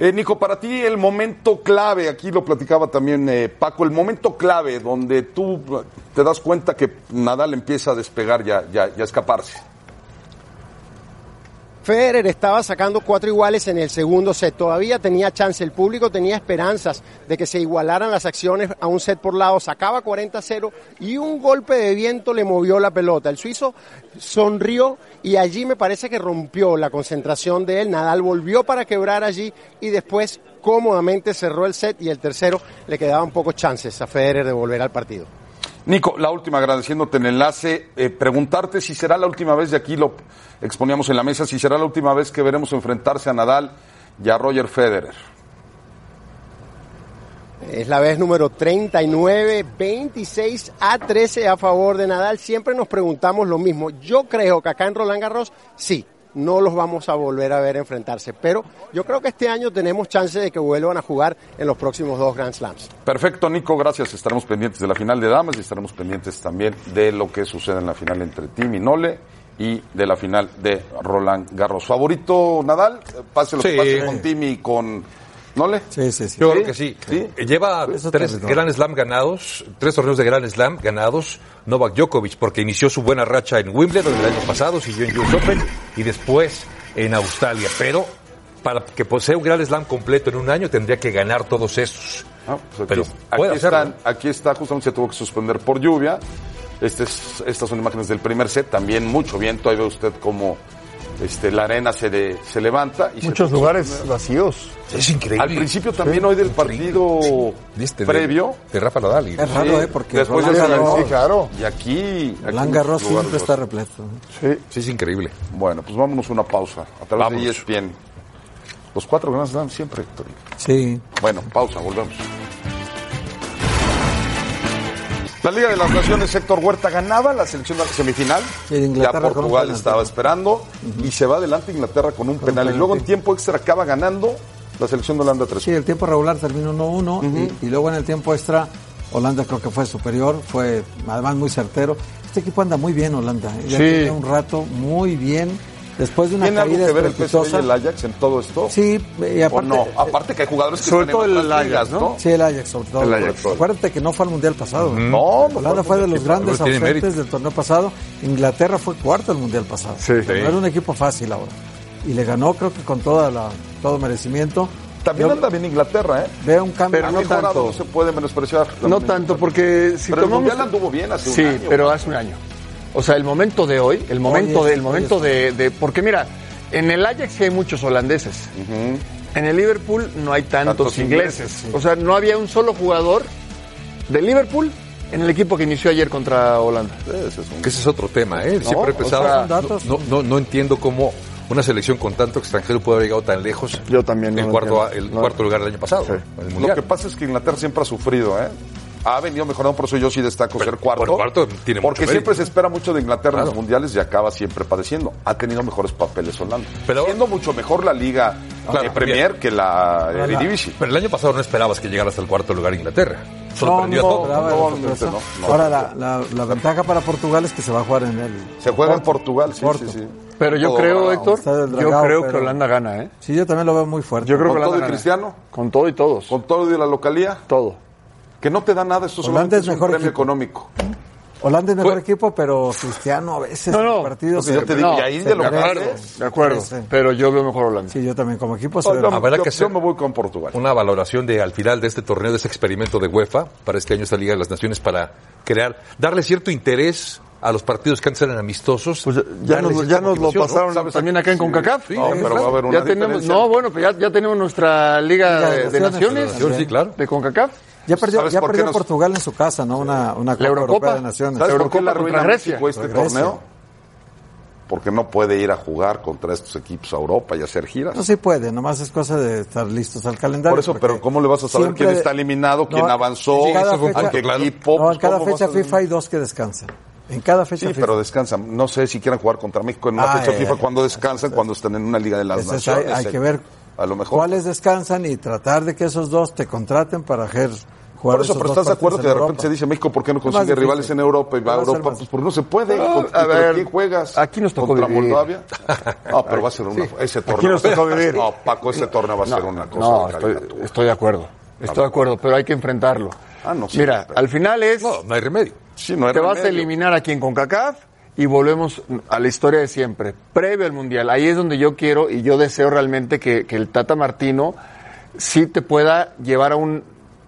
Eh, Nico, para ti el momento clave, aquí lo platicaba también eh, Paco, el momento clave donde tú te das cuenta que Nadal empieza a despegar ya, ya, ya a escaparse. Federer estaba sacando cuatro iguales en el segundo set. Todavía tenía chance. El público tenía esperanzas de que se igualaran las acciones a un set por lado. Sacaba 40-0 y un golpe de viento le movió la pelota. El suizo sonrió y allí me parece que rompió la concentración de él. Nadal volvió para quebrar allí y después cómodamente cerró el set y el tercero le quedaban pocos chances a Federer de volver al partido. Nico, la última, agradeciéndote el enlace, eh, preguntarte si será la última vez, de aquí lo exponíamos en la mesa, si será la última vez que veremos enfrentarse a Nadal y a Roger Federer. Es la vez número 39, 26 a 13 a favor de Nadal. Siempre nos preguntamos lo mismo. Yo creo que acá en Roland Garros, sí, no los vamos a volver a ver enfrentarse. Pero yo creo que este año tenemos chance de que vuelvan a jugar en los próximos dos Grand Slams. Perfecto, Nico, gracias. Estaremos pendientes de la final de damas y estaremos pendientes también de lo que sucede en la final entre Tim y Nole y de la final de Roland Garros. ¿Favorito Nadal? Pase lo que Sí. pase con Tim y con Nole. Sí, sí, sí. Yo creo que sí. ¿Sí? Lleva Eso tres. Grand Slam ganados, tres torneos de Grand Slam ganados Novak Djokovic, porque inició su buena racha en Wimbledon el año pasado, siguió en US Open y después en Australia. Pero para que posea un Grand Slam completo en un año tendría que ganar todos esos. Ah, pues aquí, Pero aquí están- aquí está, justamente se tuvo que suspender por lluvia. Este es- estas son imágenes del primer set, también mucho viento. Ahí ve usted cómo este, la arena se, de- se levanta. Y se Muchos puso- lugares vacíos. Es increíble. Al principio también hoy del partido Viste, de- previo. de, Rafa Nadal. y- Es raro, Sí, ¿eh? Porque después de sí, claro. Y aquí. Roland Garros siempre está repleto. Sí, es increíble. Bueno, pues vámonos a una pausa. A través Vámonos. de ESPN. Los cuatro Grand Slam siempre, Héctor. Sí. Bueno, pausa, volvemos. La Liga de las Naciones, Héctor Huerta ganaba la selección de la semifinal. Ya Portugal estaba esperando y se va adelante Inglaterra con un penal. Y luego en tiempo extra acaba ganando la selección de Holanda 3 Sí, el tiempo regular terminó 1-1 y, y luego en el tiempo extra Holanda creo que fue superior, fue además muy certero. Este equipo anda muy bien, Holanda. Ya Sí. tiene un rato muy bien. Después de una ¿Tiene algo caída que ver el PSV y el Ajax en todo esto? Sí, y ¿O aparte, no? Aparte que hay jugadores que sobre todo el Ajax, ligas, ¿no? ¿no? Sí, el Ajax sobre todo. El Ajax. Acuérdate que no fue al Mundial pasado. No, no Holanda fue fue de los grandes ausentes mérito. del torneo pasado. Inglaterra fue cuarto el Mundial pasado. Sí. No era un equipo fácil ahora. Y le ganó creo que con toda la, todo merecimiento. También Yo anda bien Inglaterra, ¿eh? Veo un cambio. Pero no tanto. No se puede menospreciar. No tanto, porque si Pero el tomamos... Mundial anduvo bien hace un sí, año. pero hace un año. O sea, el momento de hoy, el momento Hoy de, el momento de, de- porque mira, en el Ajax sí hay muchos holandeses. En el Liverpool no hay tantos, Tantos ingleses. ingleses, O sea, no había un solo jugador de Liverpool en el equipo que inició ayer contra Holanda. Ese es un- Que ese es otro tema, ¿eh? Siempre he O pensado, sea, son datos. no, no, no entiendo cómo una selección con tanto extranjero puede haber llegado tan lejos. Yo también no El cuarto, entiendo. el No. cuarto lugar del año pasado. Sí. en el Lo que pasa es que Inglaterra siempre ha sufrido, ¿eh? Ha venido mejorando, por eso yo sí destaco Pero, ser cuarto. bueno, cuarto tiene porque mucho siempre se espera mucho de Inglaterra en los mundiales y acaba siempre padeciendo. Ha tenido mejores papeles Holanda. Pero- Siendo mucho mejor la Liga Claro, eh, Premier que la Eredivisie. Pero el año pasado no esperabas que llegara hasta el cuarto lugar Inglaterra. No, Sorprendió no, a todos. no, no. Ahora, la, la- la ventaja para Portugal es que se va a jugar en el. Se juega en. Portugal, sí, Porto. sí, sí. Pero yo Todo creo. Héctor, yo creo que Holanda gana, ¿eh? Sí, yo también lo veo muy fuerte. Yo creo que ¿Con todo Holanda y gana. Cristiano? Con todo y todos. Con todo de la localía, todo. Que no te da nada, esto Holanda solamente es es un mejor premio equipo. económico. Holanda es mejor Fue- equipo, pero Cristiano a veces No, no, en partidos. pues yo te digo, y ahí de lo De acuerdo. Sí, sí. Pero yo veo mejor Holanda. Sí, yo también como equipo. se Yo, Habrá yo- que yo me voy con Portugal. Una valoración de al final de este torneo, de ese experimento de UEFA, para este año esta Liga de las Naciones, para crear, darle cierto interés a los partidos que antes eran amistosos. Pues ya, nos, ya nos lo ¿no? pasaron también acá en CONCACAF. Sí, No, pero va a haber una ya tenemos, no, bueno, pues ya, ya tenemos nuestra Liga, Liga de de, de Naciones. Naciones, Sí, claro. de CONCACAF. Ya perdió, ¿Sabes ya perdió nos- Portugal en su casa, ¿no? Una, una Copa Eurocopa. Europea de Naciones. ¿Sabes por qué la ruina. México este torneo? Porque no puede ir a jugar contra estos equipos a Europa y hacer giras. No se puede, nomás es cosa de estar listos al calendario. Por eso, pero ¿cómo le vas a saber siempre- quién está eliminado, quién No, avanzó, en cada a fecha- qué equipo? No, Pues, en cada ¿cómo vas fecha saber? FIFA hay dos que descansan. En cada fecha Sí, FIFA. pero descansan. No sé si quieran jugar contra México en una Ah, fecha eh, FIFA eh, cuando descansan, cuando están en una Liga de las Entonces hay, Naciones. hay eh. que ver A lo mejor. cuáles descansan y tratar de que esos dos te contraten para hacer Por eso, pero estás de acuerdo que de en repente Europa. se dice México, ¿por qué no consigue rivales en Europa y va a Europa? Pues porque no se puede. No, ¿Con- a ¿Contra ver, quién juegas? aquí nos tocó ¿Contra vivir. Moldavia? No, pero va a ser una, ese torneo. nos tocó vivir. No, Paco, ese torneo va a ser una cosa No, de estoy, estoy de acuerdo. Estoy de acuerdo, pero hay que enfrentarlo. Ah, no, sí, Mira, pero- al final es, No, no hay remedio. Sí, no hay te vas a eliminar aquí en CONCACAF y volvemos a la historia de siempre, previo al Mundial. Ahí es donde yo quiero y yo deseo realmente que, que el Tata Martino sí te pueda llevar a un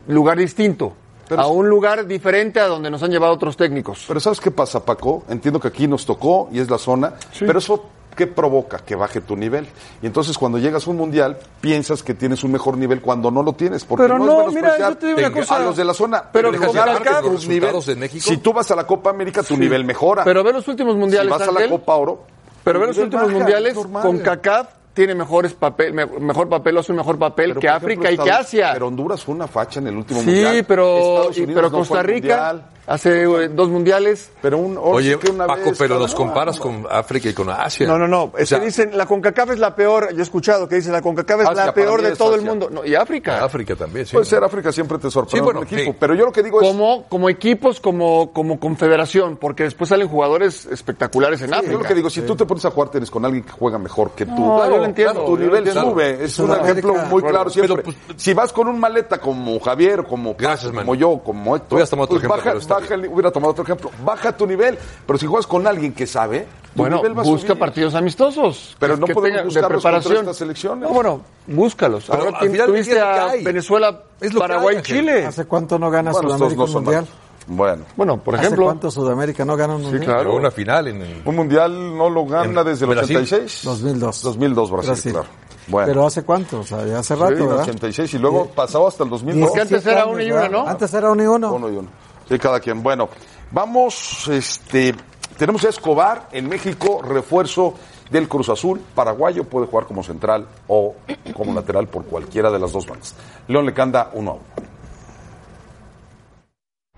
lugar distinto, a un lugar diferente a donde nos han llevado otros técnicos. Pero ¿sabes qué pasa, Paco? Entiendo que aquí nos tocó y es la zona, pero eso ¿qué provoca? Que baje tu nivel. Y entonces cuando llegas a un mundial, piensas que tienes un mejor nivel cuando no lo tienes. Porque Pero no, no, es mira, yo te digo una cosa. a los de la zona. Pero los resultados de México. Si tú vas a la Copa América, tu nivel mejora. Pero ve los últimos mundiales, si vas a la. Copa Oro, Pero ve los últimos baja, mundiales, normal. con CACAF tiene mejores papel, me- mejor papel, hace un mejor papel Pero, que África ejemplo, y que Asia. Pero Honduras fue una facha en el último sí, mundial. pero, Estados y- Unidos pero no Costa Rica. Hace eh, dos mundiales. Pero un Oye, sí que una Paco, vez pero los comparas con África y con Asia. No, no, no. Es O sea, que dicen, la CONCACAF es la peor. Yo he escuchado que dicen, la CONCACAF es Asia, la peor de todo el mundo. No, y África. África también, sí. Puede ser África siempre te sorprende Sí, bueno, un equipo. sí. Pero yo lo que digo es. Como, como equipos, como, como confederación, porque después salen jugadores espectaculares en Yo África. lo que digo, si tú te pones a jugar tenis con alguien que juega mejor que tú, No, yo lo entiendo, tu yo lo nivel entiendo. sube. Es un ejemplo muy claro, siempre. pero, si vas con un maleta como Javier, como Gracias, como yo, como Héctor, pues ejemplo, baja, baja el- hubiera tomado otro ejemplo. Baja tu nivel. Pero si juegas con alguien que sabe, tu Bueno, nivel va a busca subir. partidos amistosos. Pero que- no que podemos contra preparación. estas selecciones. No, bueno, búscalos. Pero Ahora al tien- final tuviste es lo que a. Venezuela, Es lo que Paraguay, hay. Chile. ¿Hace cuánto no gana Bueno, estos Sudamérica no un son mundial? Bueno, Bueno, por ¿Hace ejemplo, cuánto Sudamérica no gana un mundial? claro. Llegó a una final en el- un mundial no lo gana En desde el Brasil. 86. 2002. 2002 Brasil, Brasil. claro. Bueno. Pero ¿hace cuánto? O sea, ya hace Sí, rato, en el ¿verdad? 86 y luego pasado hasta el 2002. Porque antes era uno y uno, ¿no? Antes era uno y uno. Uno y uno. Sí, cada quien. Bueno, vamos, este, tenemos a Escobar en México, refuerzo del Cruz Azul. Paraguayo puede jugar como central o como lateral por cualquiera de las dos bandas. León le canta uno a uno.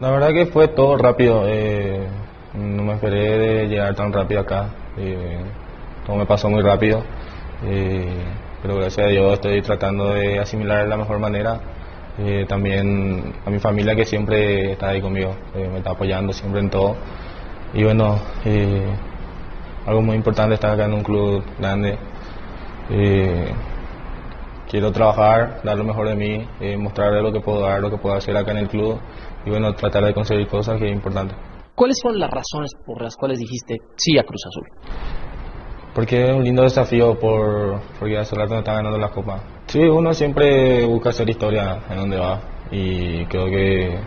La verdad que fue todo rápido. eh, no me esperé de llegar tan rápido acá. eh, todo me pasó muy rápido. eh, pero gracias a Dios estoy tratando de asimilar de la mejor manera. Eh, también a mi familia que siempre está ahí conmigo, eh, me está apoyando siempre en todo. Y bueno, eh, algo muy importante estar acá en un club grande. Quiero trabajar, dar lo mejor de mí, mostrarle lo que puedo dar, lo que puedo hacer acá en el club y bueno, tratar de conseguir cosas que es importante. ¿Cuáles fueron las razones por las cuales dijiste sí a Cruz Azul? Porque es un lindo desafío por, porque hace rato no está ganando la copa. Sí, uno siempre busca hacer historia en donde va y creo que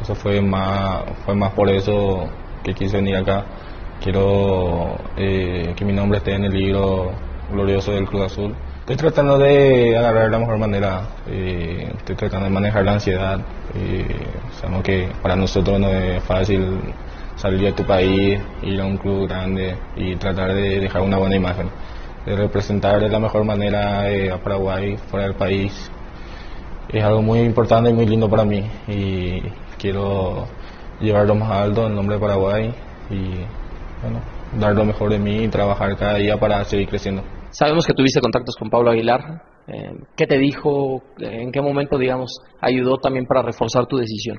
eso fue más, fue más por eso que quise venir acá. Quiero eh, que mi nombre esté en el libro glorioso del Cruz Azul. Estoy tratando de agarrar la mejor manera, eh, estoy tratando de manejar la ansiedad. eh, sabemos que para nosotros no es fácil salir de tu país, ir a un club grande y tratar de dejar una buena imagen, de representar de la mejor manera eh, a Paraguay fuera del país. Es algo muy importante y muy lindo para mí y quiero llevarlo más alto en nombre de Paraguay y bueno, dar lo mejor de mí y trabajar cada día para seguir creciendo. Sabemos que tuviste contactos con Pablo Aguilar. eh, ¿Qué te dijo? ¿En qué momento, digamos, ayudó también para reforzar tu decisión?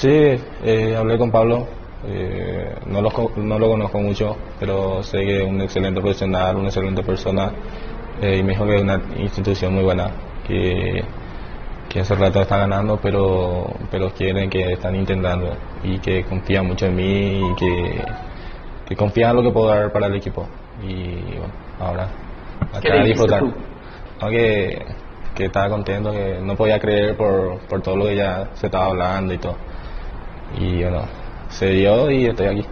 Sí, eh, hablé con Pablo, eh, no, lo, no lo conozco mucho, pero sé que es un excelente profesional, una excelente persona, eh, y me dijo que es una institución muy buena, que, que hace rato está ganando, pero, pero quieren que están intentando, y que confían mucho en mí, y que, que confían en lo que puedo dar para el equipo. Y bueno, ahora, ¿Qué acá a disfrutar. tú? No, que, que estaba contento, que no podía creer por, por todo lo que ya se estaba hablando y todo. Y bueno, se dio y estoy aquí.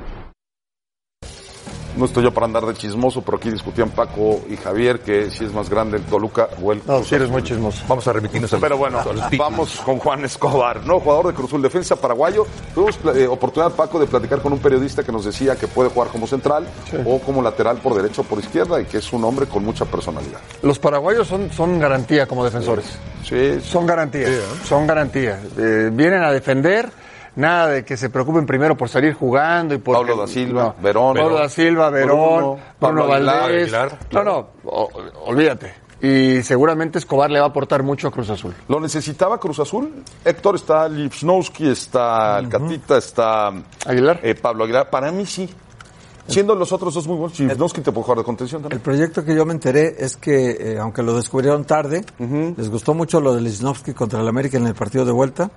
No estoy yo para andar de chismoso, pero aquí discutían Paco y Javier que si es más grande el Toluca o el No, si eres muy chismoso. Vamos a remitirnos al Pero bueno, vamos con Juan Escobar, ¿no? Jugador de Cruzul, defensa paraguayo. Tuvimos eh, oportunidad, Paco, de platicar con un periodista que nos decía que puede jugar como central o como lateral por derecha o por izquierda y que es un hombre con mucha personalidad. Los paraguayos son, son garantía como defensores. Sí, Son garantía, son garantía. Eh, vienen a defender, nada de que se preocupen primero por salir jugando y por Pablo da Silva, Verón. Pablo da Silva, Verón, Pablo Aguilar, Valdés. Aguilar, No, no, o- olvídate. Y seguramente Escobar le va a aportar mucho a Cruz Azul. ¿Lo necesitaba Cruz Azul? Héctor está Lipsnowski, está el Catita, está Aguilar. eh, Pablo Aguilar. Para mí sí. Siendo los otros dos muy buenos, Lipsnowski te puede jugar de contención también. El proyecto que yo me enteré es que, eh, aunque lo descubrieron tarde, les gustó mucho lo de Lisnowski contra el América en el partido de vuelta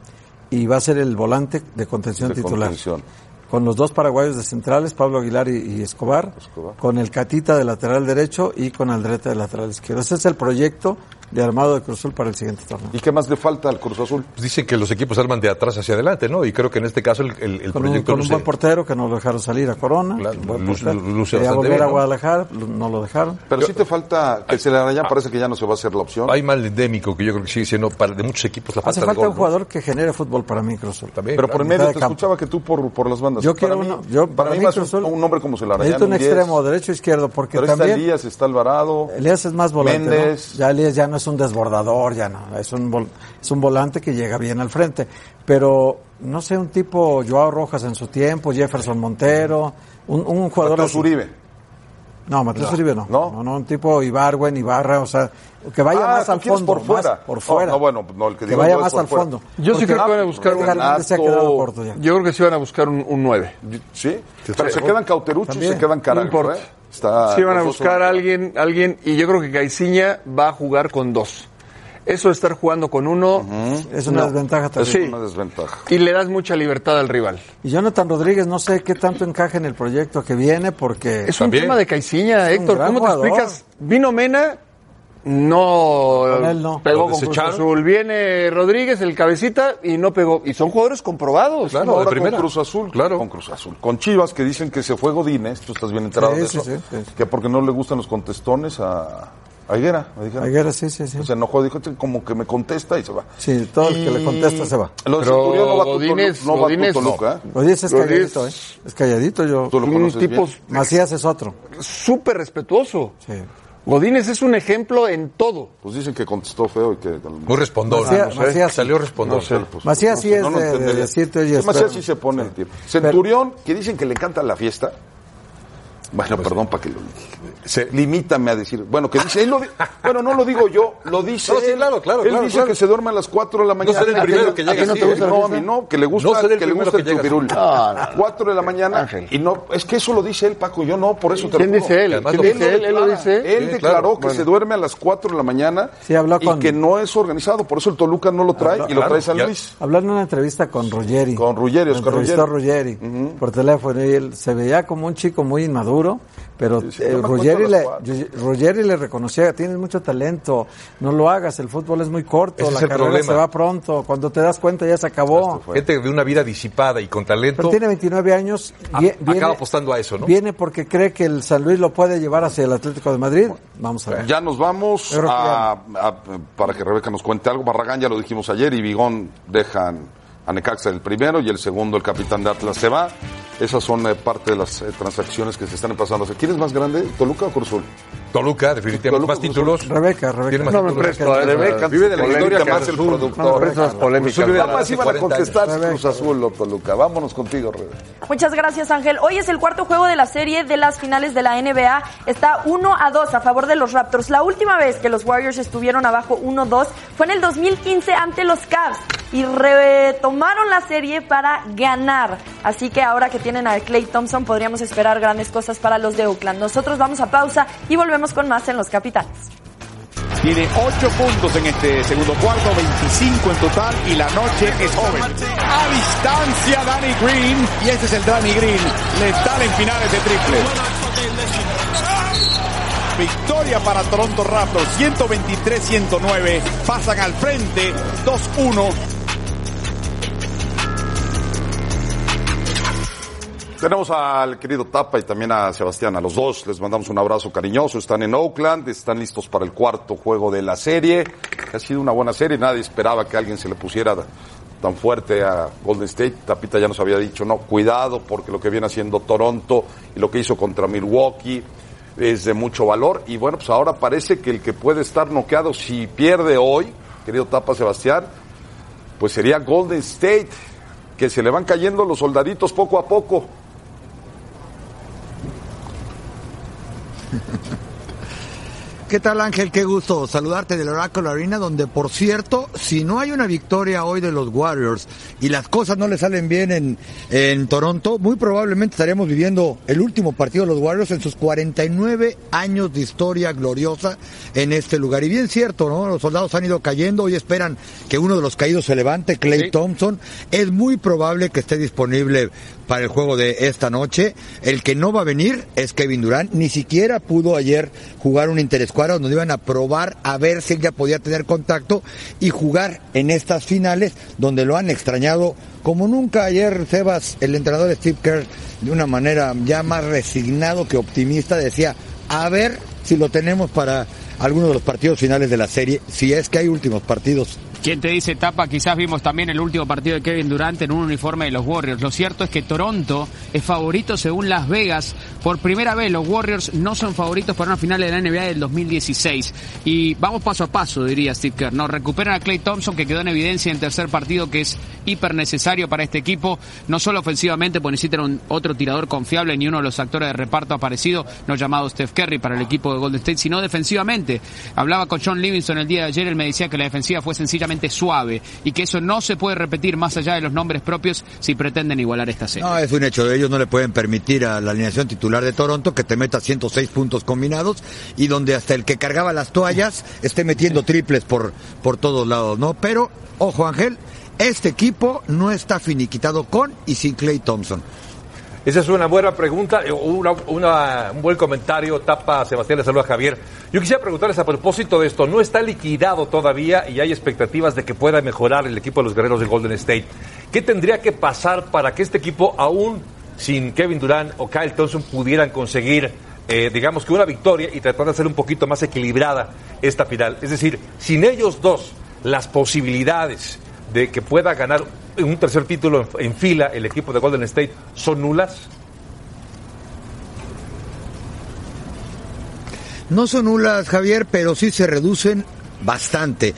y va a ser el volante de contención De titular. contención. Con los dos paraguayos de centrales, Pablo Aguilar y, y Escobar, Escobar. con el Catita de lateral derecho y con Aldrete de lateral izquierdo. Ese es el proyecto de armado de Cruz Azul para el siguiente torneo. ¿Y qué más le falta al Cruz Azul? Pues dicen que los equipos arman de atrás hacia adelante, ¿no? Y creo que en este caso el, el, el Con un, proyecto con un luce- buen portero que no lo dejaron salir a Corona. Claro, luce- Quería volver bien, a ¿no? Guadalajara, no lo dejaron. Pero sí te falta, que se le ya parece que ya no se va a hacer la opción. Hay mal endémico que yo creo que sigue siendo para de muchos equipos la falta Hace de falta gol, un ¿no? jugador que genere fútbol para mí, Cruz Azul. También, Pero por medio te campo. escuchaba que tú por, por las bandas. Yo Para quiero mí- uno, yo, para, para mí mí más un, Cruz Azul- un nombre como Celarayán. Necesito un un 10. extremo, derecho, izquierdo, porque Pero está también Elías, está Alvarado. Elías es más volante. ¿no? Méndez. Ya Elías ya no es un desbordador, ya no. Es un, vol- es un volante que llega bien al frente. Pero, no sé, un tipo Joao Rojas en su tiempo, Jefferson Montero, un, un jugador. Así. Uribe. No, Mateus No. Uribe no. ¿No? no. un tipo Ibargüen, Ibarra, o sea, que vaya Ah, más ¿tú al fondo. por fuera. más por fuera. No, no, bueno, no, el que que vaya más al fuera. fondo. Yo sí Porque creo que van a buscar un se ha Renato. quedado corto ya. Yo creo que sí van a buscar un, un 9. Sí, pero se quedan Cauterucho y se quedan No importa. ¿eh? Está, Sí van a buscar a alguien, alguien, y yo creo que Caiciña va a jugar con dos. Eso de estar jugando con uno, Es una No. desventaja Es también. una desventaja. y le das mucha libertad al rival. Y Jonathan Rodríguez, no sé qué tanto encaja en el proyecto que viene, porque. Es un También. tema de Caiciña, Héctor. ¿Cómo te jugador. explicas? Vino Mena, no, Con él no. pegó con Cruz. Azul. Viene Rodríguez, el cabecita, y no pegó. Y son jugadores comprobados. Claro, de primera. con Cruz Azul, Claro. con Cruz Azul. Con Chivas que dicen que se fue Godínez, tú estás bien enterado Sí, de sí, eso, sí, sí. que porque no le gustan los contestones a, a Higuera, me dijeron. Aguirre, sí, sí, sí. Se enojó, dijo, "Che, como que me contesta y se va. Sí, todo el que le contesta se va. Lo de Centurión no va a Godínez- no va a Godínez no. Toluca, ¿eh? Dices es calladito, ¿eh? Es calladito, yo. Tú lo Un conoces tipo bien. Macías es otro. súper respetuoso. Sí. Godínez es un ejemplo en todo. Pues dicen que contestó feo y que... Muy respondón. Macías- no sé. Macías- Salió respondón. No sé, pues, Macías no sí sé, es de- de decirte, oye, Macías sí se pone el tiempo. Centurión, que dicen que le encanta la fiesta. Bueno, perdón para que lo se, limítame a decir, bueno, que dice, él lo bueno, no lo digo yo, lo dice No, sí, claro, claro, Él claro, dice claro. que se duerme a las 4 de la mañana. seré el ¿A ti primero no- que llega ti no te gusta. No, a mí no, que le gusta, No que le gusta el que así. No, no. 4 de la mañana Ángel. y no, es que eso lo dice él, Paco, yo no, por eso te lo ¿Quién juro. dice él? ¿Quién lo- dice él? Él lo dice. Él Sí, declaró claro, que bueno. se duerme a las 4 de la mañana Sí, habló y con- que no es organizado, por eso el Toluca no lo trae y lo trae San Luis. Habló en una entrevista con Ruggeri. Con Ruggeri, Lo Oscar entrevistó Ruggeri por teléfono y él se veía como un chico muy inmaduro, pero eh, cuento le. Ruggeri le reconocía, tienes mucho talento, no lo hagas, el fútbol es muy corto, Ese la carrera problema. se va pronto, cuando te das cuenta ya se acabó. Gente de una vida disipada y con talento. Pero tiene 29 años, a- vie- viene, acaba apostando a eso, ¿no? viene porque cree que el San Luis lo puede llevar hacia el Atlético de Madrid. Vamos a ver. Ya nos vamos a, a- para que Rebeca nos cuente algo. Barragán ya lo dijimos ayer y Bigón dejan a Necaxa el primero y el segundo el capitán de Atlas se va. Esas son eh, parte de las eh, transacciones que se están pasando. ¿Quién es más grande, Toluca o Cruz Azul? Toluca, definitivamente. Toluca, más títulos. Rebeca, Rebeca. Tiene más No me títulos. presto a Rebeca, vive de la historia más el No, productor. esas polémicas. Cruz Azul Nada más hace iban a 40 contestar años. Cruz Azul o Toluca. Vámonos contigo, Rebeca. Muchas gracias, Ángel. Hoy es el cuarto juego de la serie de las finales de la NBA. Está 1 a 2 a favor de los Raptors. La última vez que los Warriors estuvieron abajo 1-2 fue en el 2015 ante los Cavs y retomaron la serie para ganar. Así que ahora que tienen a Clay Thompson podríamos esperar grandes cosas para los de Oakland. Nosotros vamos a pausa y volvemos con más en Los Capitanes. Tiene 8 puntos en este segundo cuarto, 25 en total y la noche es joven. A distancia Danny Green y este es el Danny Green, letal en finales de triple. Victoria para Toronto Raptors, 123-109, pasan al frente, 2-1. Tenemos al querido Tapa y también a Sebastián, a los dos. Les mandamos un abrazo cariñoso. Están en Oakland, están listos para el cuarto juego de la serie. Ha sido una buena serie. Nadie esperaba que alguien se le pusiera tan fuerte a Golden State. Tapita ya nos había dicho, no, cuidado, porque lo que viene haciendo Toronto y lo que hizo contra Milwaukee es de mucho valor. Y bueno, pues ahora parece que el que puede estar noqueado si pierde hoy, querido Tapa Sebastián, pues sería Golden State, que se le van cayendo los soldaditos poco a poco. ¿Qué tal Ángel? Qué gusto saludarte del Oracle Arena, donde por cierto, si no hay una victoria hoy de los Warriors y las cosas no le salen bien en, en Toronto, muy probablemente estaríamos viviendo el último partido de los Warriors en sus 49 años de historia gloriosa en este lugar. Y bien cierto, ¿no? Los soldados han ido cayendo, hoy esperan que uno de los caídos se levante, Clay Thompson. Es muy probable que esté disponible para el juego de esta noche. El que no va a venir es Kevin Durant. Ni siquiera pudo ayer jugar un interescuadra donde iban a probar a ver si él ya podía tener contacto y jugar en estas finales donde lo han extrañado como nunca ayer Sebas, el entrenador Steve Kerr, de una manera ya más resignado que optimista, decía, a ver si lo tenemos para algunos de los partidos finales de la serie, si es que hay últimos partidos ¿Quién te dice tapa? Quizás vimos también el último partido de Kevin Durant en un uniforme de los Warriors. Lo cierto es que Toronto es favorito según Las Vegas. Por primera vez los Warriors no son favoritos para una final de la NBA del 2016. Y vamos paso a paso, diría Steve Kerr. No, recuperan a Clay Thompson que quedó en evidencia en tercer partido que es hiper necesario para este equipo, no solo ofensivamente, porque necesitan otro tirador confiable ni uno de los actores de reparto aparecido, no llamado Steph Curry para el equipo de Golden State, sino defensivamente. Hablaba con John Livingston el día de ayer, él me decía que la defensiva fue sencillamente suave y que eso no se puede repetir más allá de los nombres propios si pretenden igualar esta serie. No, es un hecho. de Ellos no le pueden permitir a la alineación titular de Toronto que te meta 106 puntos combinados y donde hasta el que cargaba las toallas esté metiendo triples por, por todos lados, ¿no? Pero, ojo Ángel, este equipo no está finiquitado con y sin Clay Thompson. Esa es una buena pregunta, eh, una, un buen comentario, tapa Sebastián, le saluda Javier. Yo quisiera preguntarles a propósito de esto, no está liquidado todavía y hay expectativas de que pueda mejorar el equipo de los guerreros de Golden State. ¿Qué tendría que pasar para que este equipo, aún sin Kevin Durant o Kyle Thompson, pudieran conseguir, eh, digamos que una victoria y tratar de hacer un poquito más equilibrada esta final? Es decir, sin ellos dos, las posibilidades de que pueda ganar un tercer título en fila el equipo de Golden State son nulas? No son nulas, Javier, pero sí se reducen bastante.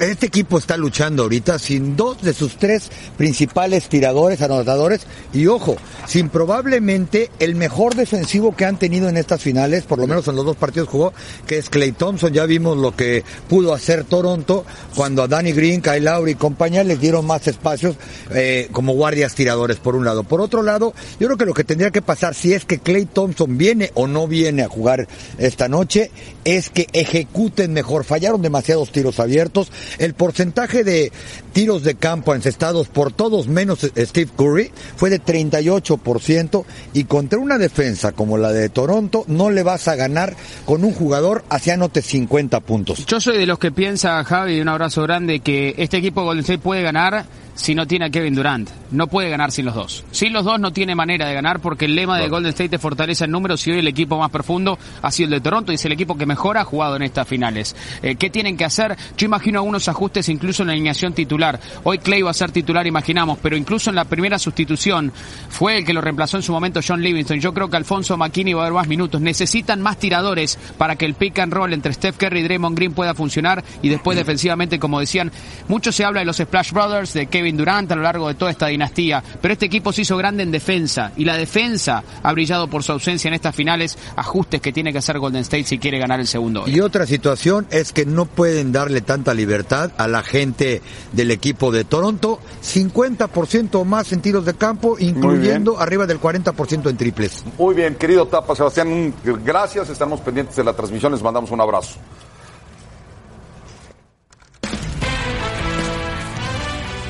Este equipo está luchando ahorita sin dos de sus tres principales tiradores, anotadores, y ojo, sin probablemente el mejor defensivo que han tenido en estas finales, por lo menos en los dos partidos jugó, que es Clay Thompson. Ya vimos lo que pudo hacer Toronto cuando a Danny Green, Kyle Lowry y compañía les dieron más espacios eh, como guardias tiradores, por un lado. Por otro lado, yo creo que lo que tendría que pasar, si es que Clay Thompson viene o no viene a jugar esta noche, es que ejecuten mejor. Fallaron demasiados tiros abiertos el porcentaje de tiros de campo encestados por todos menos Steve Curry fue de 38% y contra una defensa como la de Toronto no le vas a ganar con un jugador hacia anote 50 puntos. Yo soy de los que piensa, Javi, un abrazo grande, que este equipo Golden State puede ganar si no tiene a Kevin Durant. No puede ganar sin los dos. Sin los dos no tiene manera de ganar porque el lema de Golden State es fortaleza en números y hoy el equipo más profundo ha sido el de Toronto y es el equipo que mejor ha jugado en estas finales. Eh, ¿Qué tienen que hacer? Yo imagino algunos ajustes incluso en la alineación titular. Hoy Clay va a ser titular, imaginamos, pero incluso en la primera sustitución fue el que lo reemplazó en su momento John Livingston. Yo creo que Alfonso McKinney va a dar más minutos. Necesitan más tiradores para que el pick and roll entre Steph Curry y Draymond Green pueda funcionar y después defensivamente, como decían, mucho se habla de los Splash Brothers, de Kevin Durant a lo largo de toda esta dinastía, pero este equipo se hizo grande en defensa y la defensa ha brillado por su ausencia en estas finales, ajustes que tiene que hacer Golden State si quiere ganar el segundo. Y otra situación es que no pueden darle tanta libertad a la gente del equipo de Toronto, 50% más en tiros de campo, incluyendo arriba del 40% en triples. Muy bien, querido Tapa Sebastián, gracias, estamos pendientes de la transmisión, les mandamos un abrazo.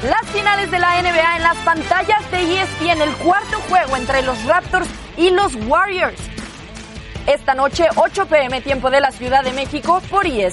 Las finales de la NBA en las pantallas de ESPN, el cuarto juego entre los Raptors y los Warriors. Esta noche, 8 pm, tiempo de la Ciudad de México, por E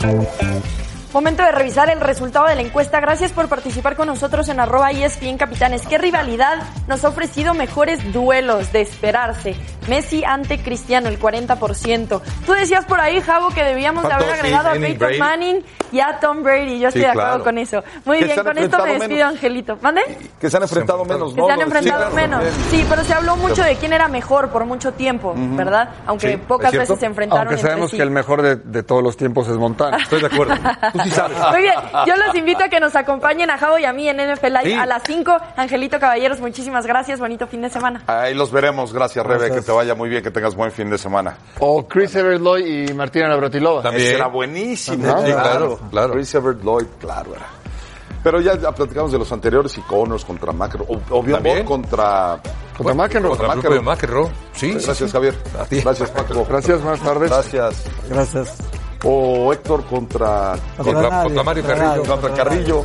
ESPN. Momento de revisar el resultado de la encuesta. Gracias por participar con nosotros en arroba ESPN Capitanes. ¿Qué rivalidad nos ha ofrecido mejores duelos de esperarse? Messi ante Cristiano, el 40%. Tú decías por ahí, Javo, que debíamos de haber Sí, agregado a Peyton Brady. Manning y a Tom Brady. Yo estoy Sí, de acuerdo claro. con eso. Muy Que bien, con esto me despido, menos. Angelito. ¿Mande? Que se han enfrentado menos, Que ¿no? se han Sí, enfrentado claro, menos. también. Sí, pero se habló mucho de quién era mejor por mucho tiempo, ¿verdad? Aunque Sí, pocas veces se enfrentaron Aunque entre sabemos sí. que el mejor de, de todos los tiempos es Montana. Estoy de acuerdo. Tú sí sabes. Muy bien, yo los invito a que nos acompañen a Javo y a mí en NFL Live Sí. a las 5. Angelito Caballeros, muchísimas gracias, bonito fin de semana. Ahí los veremos, gracias, Rebe, que te vaya muy bien, que tengas buen fin de semana. O Chris Evert Lloyd y Martina Navratilova. Ese era buenísimo. Sí, Claro, claro. Chris Evert Lloyd, claro era. Pero ya, ya platicamos de los anteriores y Connors contra Macro. O- Obvio, También. contra. Contra McEnroe. Contra McEnroe. Sí, Gracias. Javier. A ti. Gracias, Paco. Gracias, buenas tardes. Gracias. Gracias o Héctor contra, contra, contra, Mario Carrillo. Contra, Carrillo.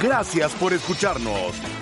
Gracias por escucharnos.